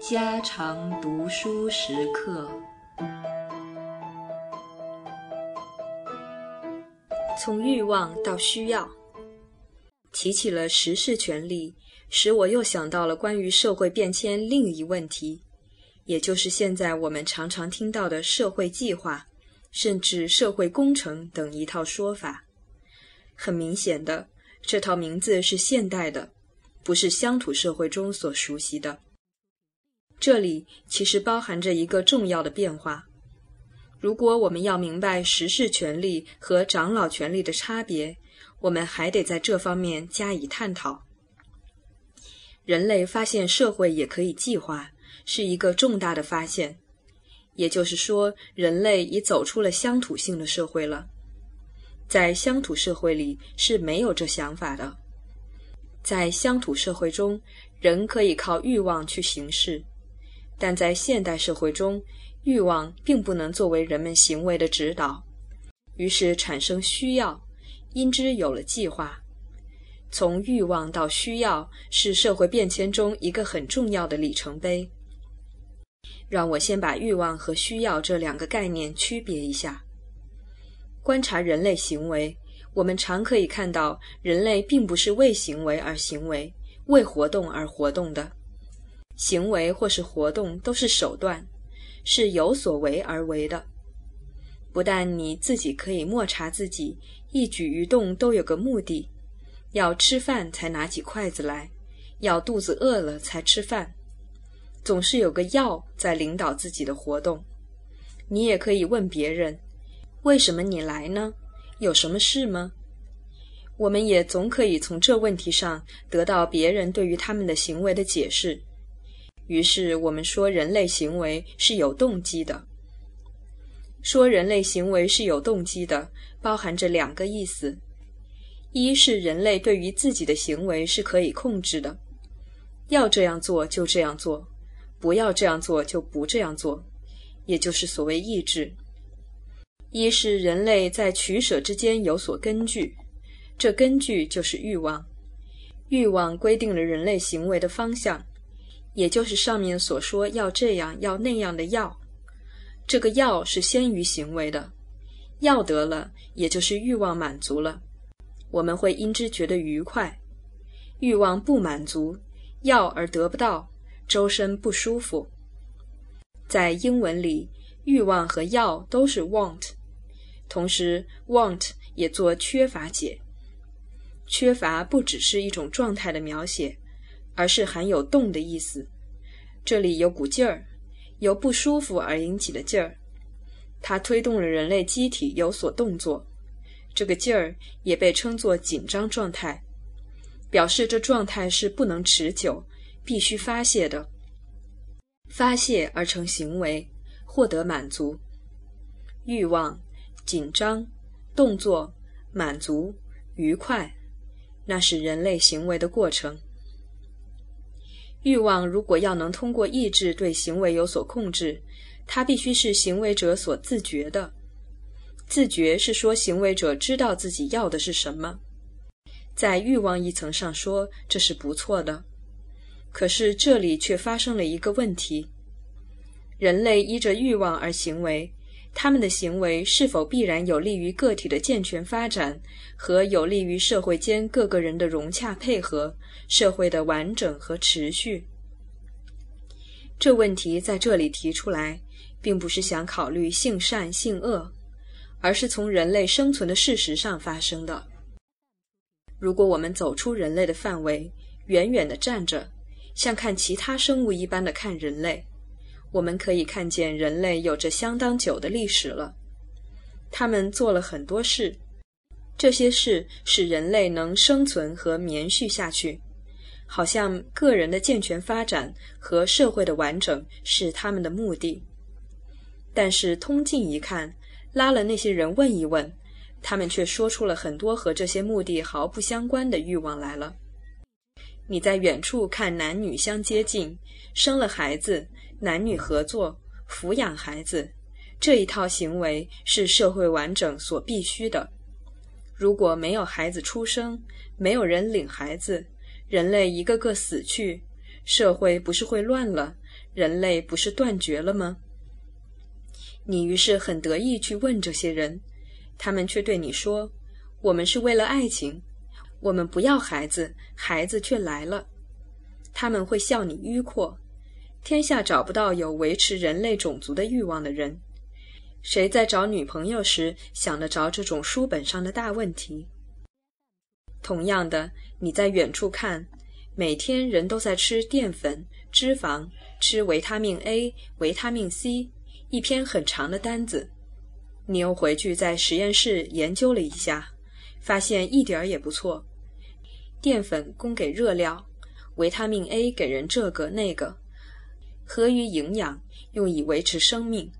家常读书时刻。从欲望到需要，提起了实事权利，使我又想到了关于社会变迁另一问题，也就是现在我们常常听到的社会计划，甚至社会工程等一套说法。很明显的，这套名字是现代的，不是乡土社会中所熟悉的。这里其实包含着一个重要的变化。如果我们要明白实事权利和长老权利的差别，我们还得在这方面加以探讨。人类发现社会也可以计划，是一个重大的发现。也就是说，人类已走出了乡土性的社会了。在乡土社会里是没有这想法的。在乡土社会中，人可以靠欲望去行事。但在现代社会中，欲望并不能作为人们行为的指导，于是产生需要，因之有了计划。从欲望到需要是社会变迁中一个很重要的里程碑。让我先把欲望和需要这两个概念区别一下。观察人类行为，我们常可以看到，人类并不是为行为而行为，为活动而活动的。行为或是活动都是手段，是有所为而为的。不但你自己可以默察自己一举一动都有个目的，要吃饭才拿起筷子来，要肚子饿了才吃饭，总是有个要在领导自己的活动。你也可以问别人：为什么你来呢？有什么事吗？我们也总可以从这问题上得到别人对于他们的行为的解释。于是我们说人类行为是有动机的。说人类行为是有动机的，包含着两个意思：一是人类对于自己的行为是可以控制的，要这样做就这样做，不要这样做就不这样做，也就是所谓意志；一是人类在取舍之间有所根据，这根据就是欲望，欲望规定了人类行为的方向。也就是上面所说要这样要那样的要，这个要是先于行为的，要得了，也就是欲望满足了，我们会因之觉得愉快；欲望不满足，要而得不到，周身不舒服。在英文里，欲望和要都是 want，同时 want 也做缺乏解。缺乏不只是一种状态的描写。而是含有动的意思，这里有股劲儿，由不舒服而引起的劲儿，它推动了人类机体有所动作。这个劲儿也被称作紧张状态，表示这状态是不能持久，必须发泄的。发泄而成行为，获得满足。欲望、紧张、动作、满足、愉快，那是人类行为的过程。欲望如果要能通过意志对行为有所控制，它必须是行为者所自觉的。自觉是说行为者知道自己要的是什么，在欲望一层上说这是不错的。可是这里却发生了一个问题：人类依着欲望而行为。他们的行为是否必然有利于个体的健全发展，和有利于社会间各个人的融洽配合、社会的完整和持续？这问题在这里提出来，并不是想考虑性善性恶，而是从人类生存的事实上发生的。如果我们走出人类的范围，远远地站着，像看其他生物一般的看人类。我们可以看见，人类有着相当久的历史了。他们做了很多事，这些事使人类能生存和绵续下去，好像个人的健全发展和社会的完整是他们的目的。但是通近一看，拉了那些人问一问，他们却说出了很多和这些目的毫不相关的欲望来了。你在远处看男女相接近，生了孩子。男女合作抚养孩子这一套行为是社会完整所必须的。如果没有孩子出生，没有人领孩子，人类一个个死去，社会不是会乱了？人类不是断绝了吗？你于是很得意去问这些人，他们却对你说：“我们是为了爱情，我们不要孩子，孩子却来了。”他们会笑你迂阔。天下找不到有维持人类种族的欲望的人。谁在找女朋友时想得着这种书本上的大问题？同样的，你在远处看，每天人都在吃淀粉、脂肪，吃维他命 A、维他命 C，一篇很长的单子。你又回去在实验室研究了一下，发现一点儿也不错。淀粉供给热量，维他命 A 给人这个那个，合于营养，用以维持生命。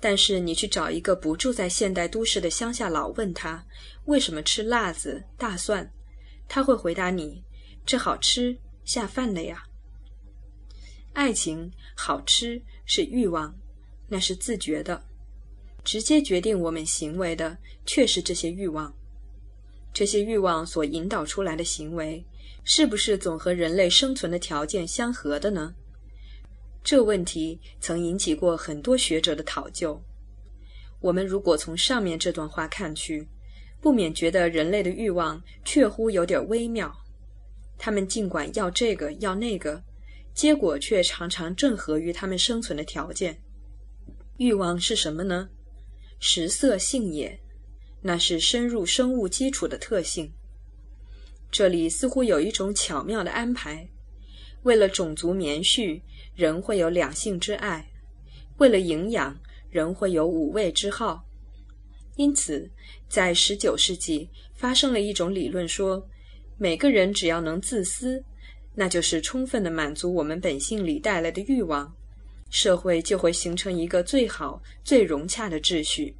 但是你去找一个不住在现代都市的乡下佬，问他为什么吃辣子、大蒜，他会回答你：这好吃，下饭的呀。爱情好吃是欲望，那是自觉的，直接决定我们行为的却是这些欲望。这些欲望所引导出来的行为，是不是总和人类生存的条件相合的呢？这问题曾引起过很多学者的讨究。我们如果从上面这段话看去，不免觉得人类的欲望确乎有点微妙。他们尽管要这个要那个，结果却常常正合于他们生存的条件。欲望是什么呢？食色性也，那是深入生物基础的特性。这里似乎有一种巧妙的安排，为了种族绵续。人会有两性之爱，为了营养，人会有五味之好。因此，在十九世纪发生了一种理论，说每个人只要能自私，那就是充分的满足我们本性里带来的欲望，社会就会形成一个最好、最融洽的秩序。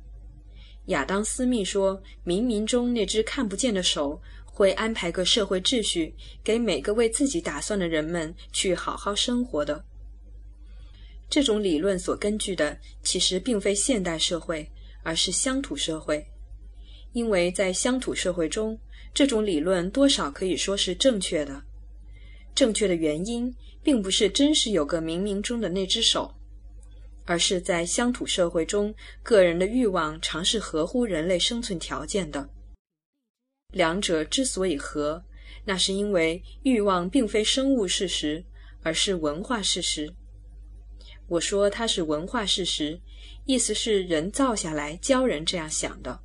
亚当·斯密说：“冥冥中那只看不见的手会安排个社会秩序，给每个为自己打算的人们去好好生活的。”这种理论所根据的其实并非现代社会，而是乡土社会，因为在乡土社会中，这种理论多少可以说是正确的。正确的原因，并不是真是有个冥冥中的那只手，而是在乡土社会中，个人的欲望常是合乎人类生存条件的。两者之所以合，那是因为欲望并非生物事实，而是文化事实。我说它是文化事实，意思是人造下来教人这样想的。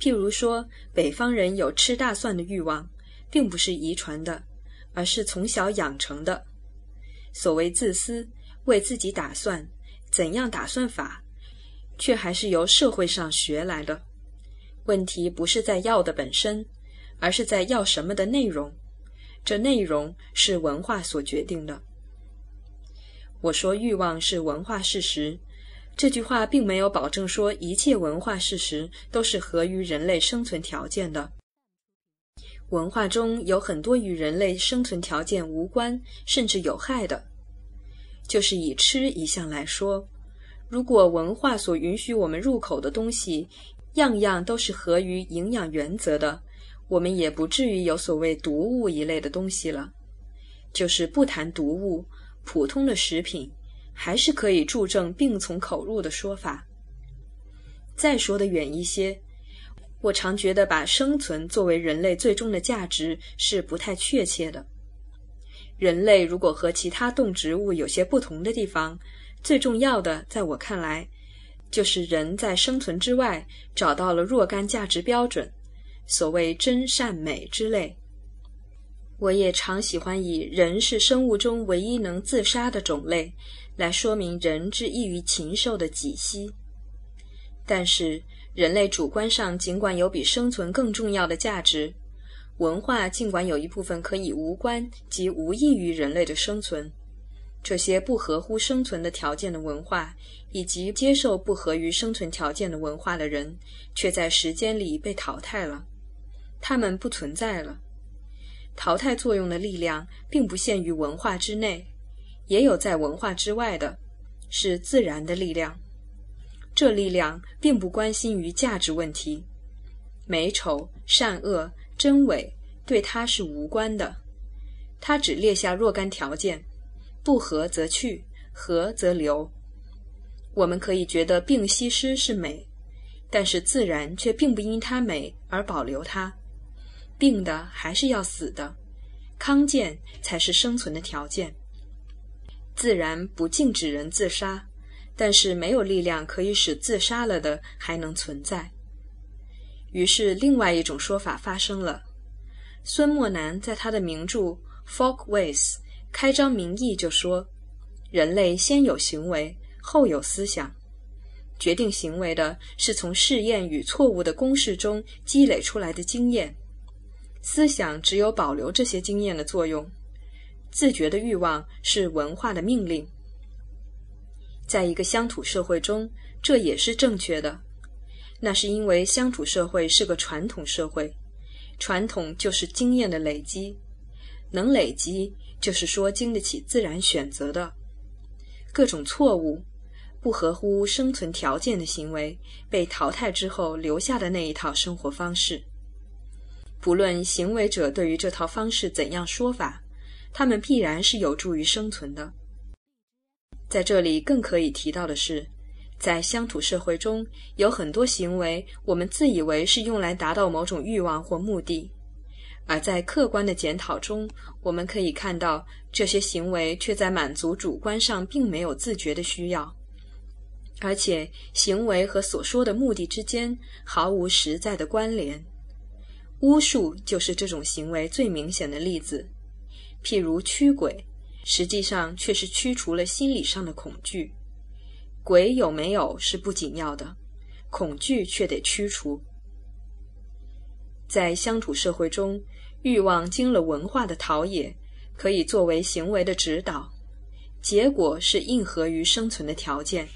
譬如说，北方人有吃大蒜的欲望，并不是遗传的，而是从小养成的。所谓自私，为自己打算，怎样打算法，却还是由社会上学来的。问题不是在要的本身，而是在要什么的内容。这内容是文化所决定的。我说欲望是文化事实，这句话并没有保证说一切文化事实都是合于人类生存条件的。文化中有很多与人类生存条件无关，甚至有害的。就是以吃一项来说，如果文化所允许我们入口的东西，样样都是合于营养原则的，我们也不至于有所谓毒物一类的东西了。就是不谈毒物。普通的食品还是可以助证病从口入的说法。再说的远一些，我常觉得把生存作为人类最终的价值是不太确切的。人类如果和其他动植物有些不同的地方，最重要的，在我看来，就是人在生存之外找到了若干价值标准，所谓真善美之类。我也常喜欢以人是生物中唯一能自杀的种类，来说明人之异于禽兽的己息。但是，人类主观上尽管有比生存更重要的价值，文化尽管有一部分可以无关及无益于人类的生存，这些不合乎生存的条件的文化，以及接受不合于生存条件的文化的人，却在时间里被淘汰了，他们不存在了。淘汰作用的力量并不限于文化之内，也有在文化之外的，是自然的力量。这力量并不关心于价值问题，美丑、善恶、真伪对他是无关的。他只列下若干条件：不合则去，合则留。我们可以觉得病西施是美，但是自然却并不因它美而保留它。病的还是要死的，康健才是生存的条件。自然不禁止人自杀，但是没有力量可以使自杀了的还能存在。于是，另外一种说法发生了。孙墨南在他的名著《Folkways》开张名义就说：“人类先有行为，后有思想。决定行为的是从试验与错误的公式中积累出来的经验。思想只有保留这些经验的作用。自觉的欲望是文化的命令。在一个乡土社会中，这也是正确的。那是因为乡土社会是个传统社会。”传统就是经验的累积，能累积就是说经得起自然选择的。各种错误、不合乎生存条件的行为被淘汰之后留下的那一套生活方式，不论行为者对于这套方式怎样说法，他们必然是有助于生存的。在这里更可以提到的是。在乡土社会中，有很多行为，我们自以为是用来达到某种欲望或目的；而在客观的检讨中，我们可以看到这些行为却在满足主观上并没有自觉的需要，而且行为和所说的目的之间毫无实在的关联。巫术就是这种行为最明显的例子。譬如驱鬼，实际上却是驱除了心理上的恐惧。鬼有没有是不紧要的，恐惧却得驱除。在乡土社会中，欲望经了文化的陶冶，可以作为行为的指导，结果是应合于生存的条件。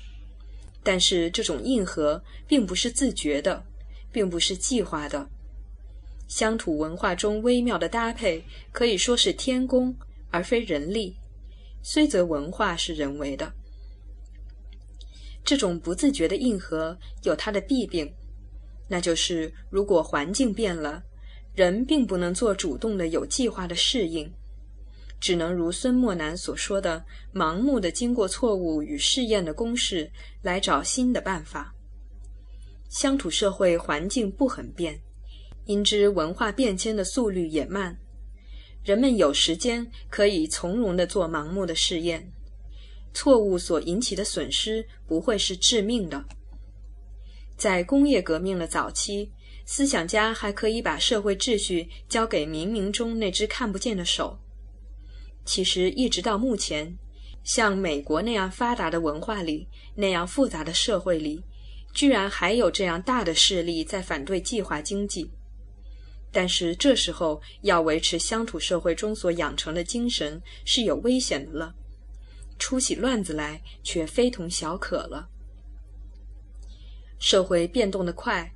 但是这种应和并不是自觉的，并不是计划的。乡土文化中微妙的搭配可以说是天工而非人力，虽则文化是人为的。这种不自觉的硬核有它的弊病，那就是如果环境变了，人并不能做主动的、有计划的适应，只能如孙墨南所说的，盲目的经过错误与试验的公式来找新的办法。乡土社会环境不很变，因之文化变迁的速率也慢，人们有时间可以从容的做盲目的试验。错误所引起的损失不会是致命的。在工业革命的早期，思想家还可以把社会秩序交给冥冥中那只看不见的手。其实，一直到目前，像美国那样发达的文化里，那样复杂的社会里，居然还有这样大的势力在反对计划经济。但是，这时候要维持乡土社会中所养成的精神是有危险的了。出起乱子来，却非同小可了。社会变动的快，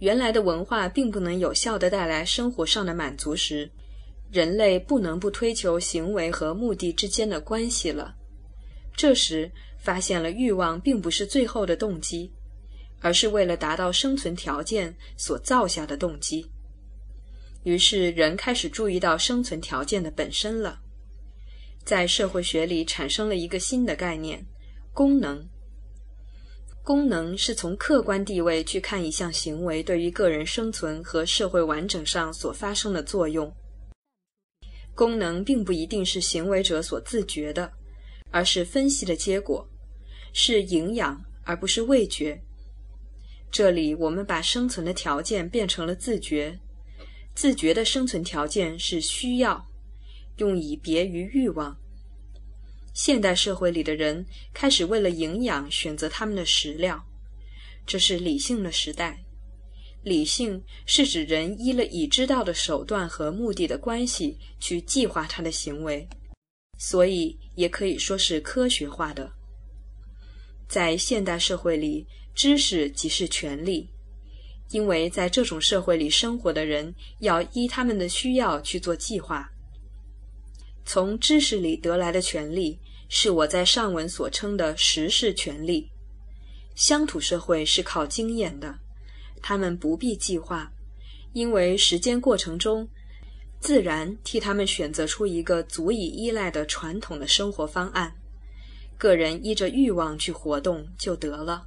原来的文化并不能有效的带来生活上的满足时，人类不能不推求行为和目的之间的关系了。这时，发现了欲望并不是最后的动机，而是为了达到生存条件所造下的动机。于是，人开始注意到生存条件的本身了。在社会学里产生了一个新的概念——功能。功能是从客观地位去看一项行为对于个人生存和社会完整上所发生的作用。功能并不一定是行为者所自觉的，而是分析的结果，是营养而不是味觉。这里我们把生存的条件变成了自觉，自觉的生存条件是需要。用以别于欲望。现代社会里的人开始为了营养选择他们的食料，这是理性的时代。理性是指人依了已知道的手段和目的的关系去计划他的行为，所以也可以说是科学化的。在现代社会里，知识即是权利，因为在这种社会里生活的人要依他们的需要去做计划。从知识里得来的权利，是我在上文所称的实事权利。乡土社会是靠经验的，他们不必计划，因为时间过程中，自然替他们选择出一个足以依赖的传统的生活方案，个人依着欲望去活动就得了。